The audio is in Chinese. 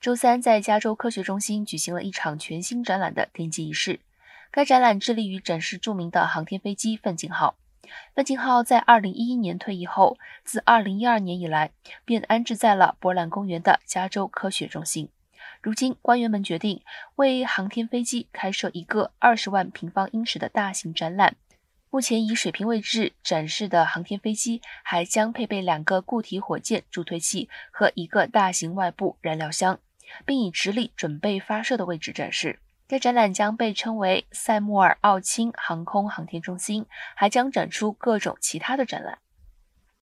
周三在加州科学中心举行了一场全新展览的奠基仪式。该展览致力于展示著名的航天飞机奋进号。奋进号在2011年退役后，自2012年以来便安置在了博览公园的加州科学中心。如今，官员们决定为航天飞机开设一个20万平方英尺的大型展览。目前以水平位置展示的航天飞机还将配备两个固体火箭助推器和一个大型外部燃料箱。并以直立准备发射的位置展示。该展览将被称为塞穆尔奥钦航空航天中心，还将展出各种其他的展览。